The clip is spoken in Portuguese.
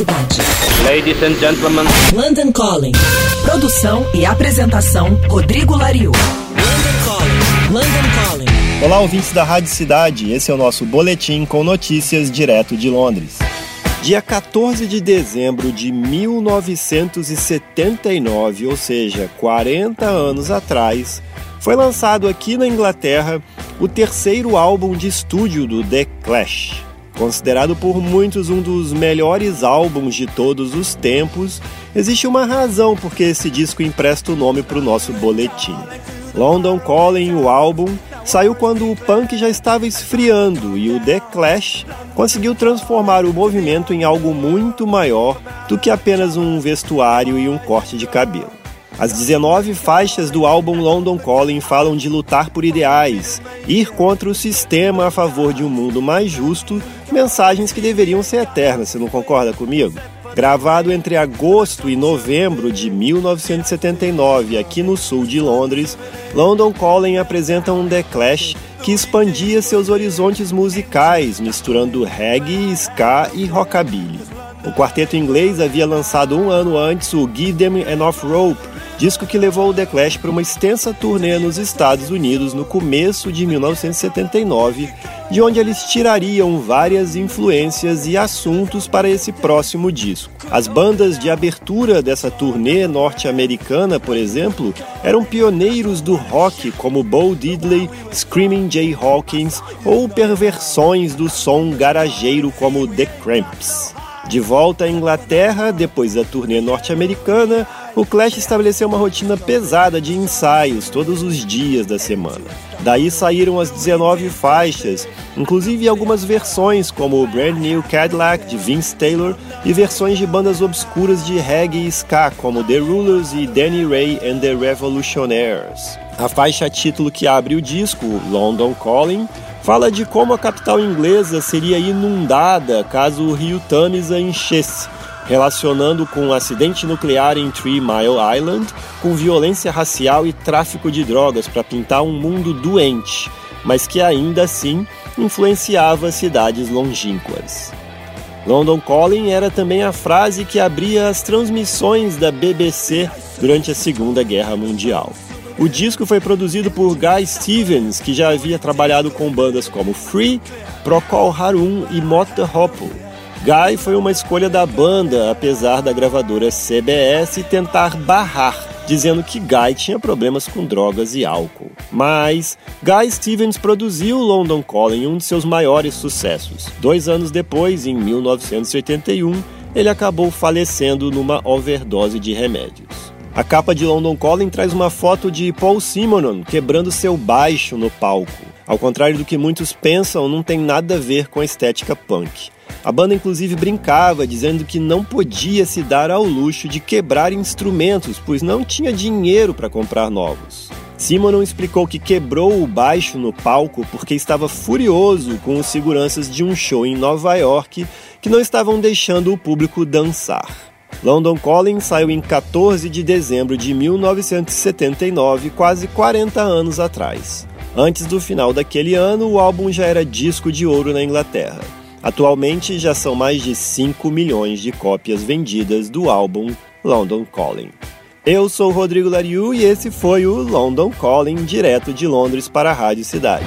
Cidade. Ladies and gentlemen. London Calling. Produção e apresentação Rodrigo Lariu. London Calling. London Calling. Olá, ouvintes da Rádio Cidade. Esse é o nosso boletim com notícias direto de Londres. Dia 14 de dezembro de 1979, ou seja, 40 anos atrás, foi lançado aqui na Inglaterra o terceiro álbum de estúdio do The Clash. Considerado por muitos um dos melhores álbuns de todos os tempos, existe uma razão porque esse disco empresta o nome para o nosso boletim. London Calling, o álbum, saiu quando o punk já estava esfriando e o The Clash conseguiu transformar o movimento em algo muito maior do que apenas um vestuário e um corte de cabelo. As 19 faixas do álbum London Calling falam de lutar por ideais, ir contra o sistema a favor de um mundo mais justo, mensagens que deveriam ser eternas, você não concorda comigo? Gravado entre agosto e novembro de 1979 aqui no sul de Londres, London Calling apresenta um The Clash que expandia seus horizontes musicais, misturando reggae, ska e rockabilly. O quarteto inglês havia lançado um ano antes o Give Them Enough Rope, disco que levou o The Clash para uma extensa turnê nos Estados Unidos no começo de 1979, de onde eles tirariam várias influências e assuntos para esse próximo disco. As bandas de abertura dessa turnê norte-americana, por exemplo, eram pioneiros do rock como Bo Diddley, Screaming Jay Hawkins ou perversões do som garageiro como The Cramps. De volta à Inglaterra, depois da turnê norte-americana, o Clash estabeleceu uma rotina pesada de ensaios todos os dias da semana. Daí saíram as 19 faixas, inclusive algumas versões como o Brand New Cadillac de Vince Taylor e versões de bandas obscuras de reggae e ska como The Rulers e Danny Ray and the Revolutionaires. A faixa título que abre o disco, London Calling, fala de como a capital inglesa seria inundada caso o rio Tamisa enchesse, relacionando com um acidente nuclear em Three Mile Island, com violência racial e tráfico de drogas para pintar um mundo doente, mas que ainda assim influenciava cidades longínquas. London Calling era também a frase que abria as transmissões da BBC durante a Segunda Guerra Mundial. O disco foi produzido por Guy Stevens, que já havia trabalhado com bandas como Free, Procol Harum e Mota Hopple. Guy foi uma escolha da banda, apesar da gravadora CBS tentar barrar, dizendo que Guy tinha problemas com drogas e álcool. Mas Guy Stevens produziu London Calling, um de seus maiores sucessos. Dois anos depois, em 1981, ele acabou falecendo numa overdose de remédios. A capa de London Calling traz uma foto de Paul Simonon quebrando seu baixo no palco. Ao contrário do que muitos pensam, não tem nada a ver com a estética punk. A banda inclusive brincava, dizendo que não podia se dar ao luxo de quebrar instrumentos, pois não tinha dinheiro para comprar novos. Simonon explicou que quebrou o baixo no palco porque estava furioso com os seguranças de um show em Nova York que não estavam deixando o público dançar. London Calling saiu em 14 de dezembro de 1979, quase 40 anos atrás. Antes do final daquele ano, o álbum já era disco de ouro na Inglaterra. Atualmente já são mais de 5 milhões de cópias vendidas do álbum London Calling. Eu sou Rodrigo Lariu e esse foi o London Calling, direto de Londres para a Rádio Cidade.